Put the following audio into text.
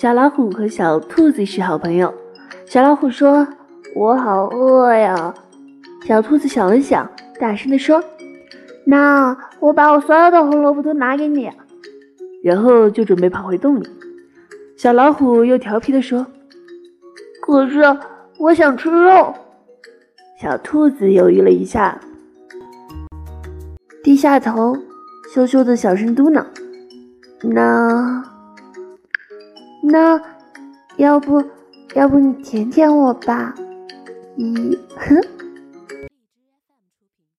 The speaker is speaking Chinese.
小老虎和小兔子是好朋友。小老虎说：“我好饿呀。”小兔子想了想，大声地说：“那我把我所有的红萝卜都拿给你。”然后就准备跑回洞里。小老虎又调皮地说：“可是我想吃肉。”小兔子犹豫了一下，低下头，羞羞的小声嘟囔：“那……那，要不要不你舔舔我吧？”咦，哼。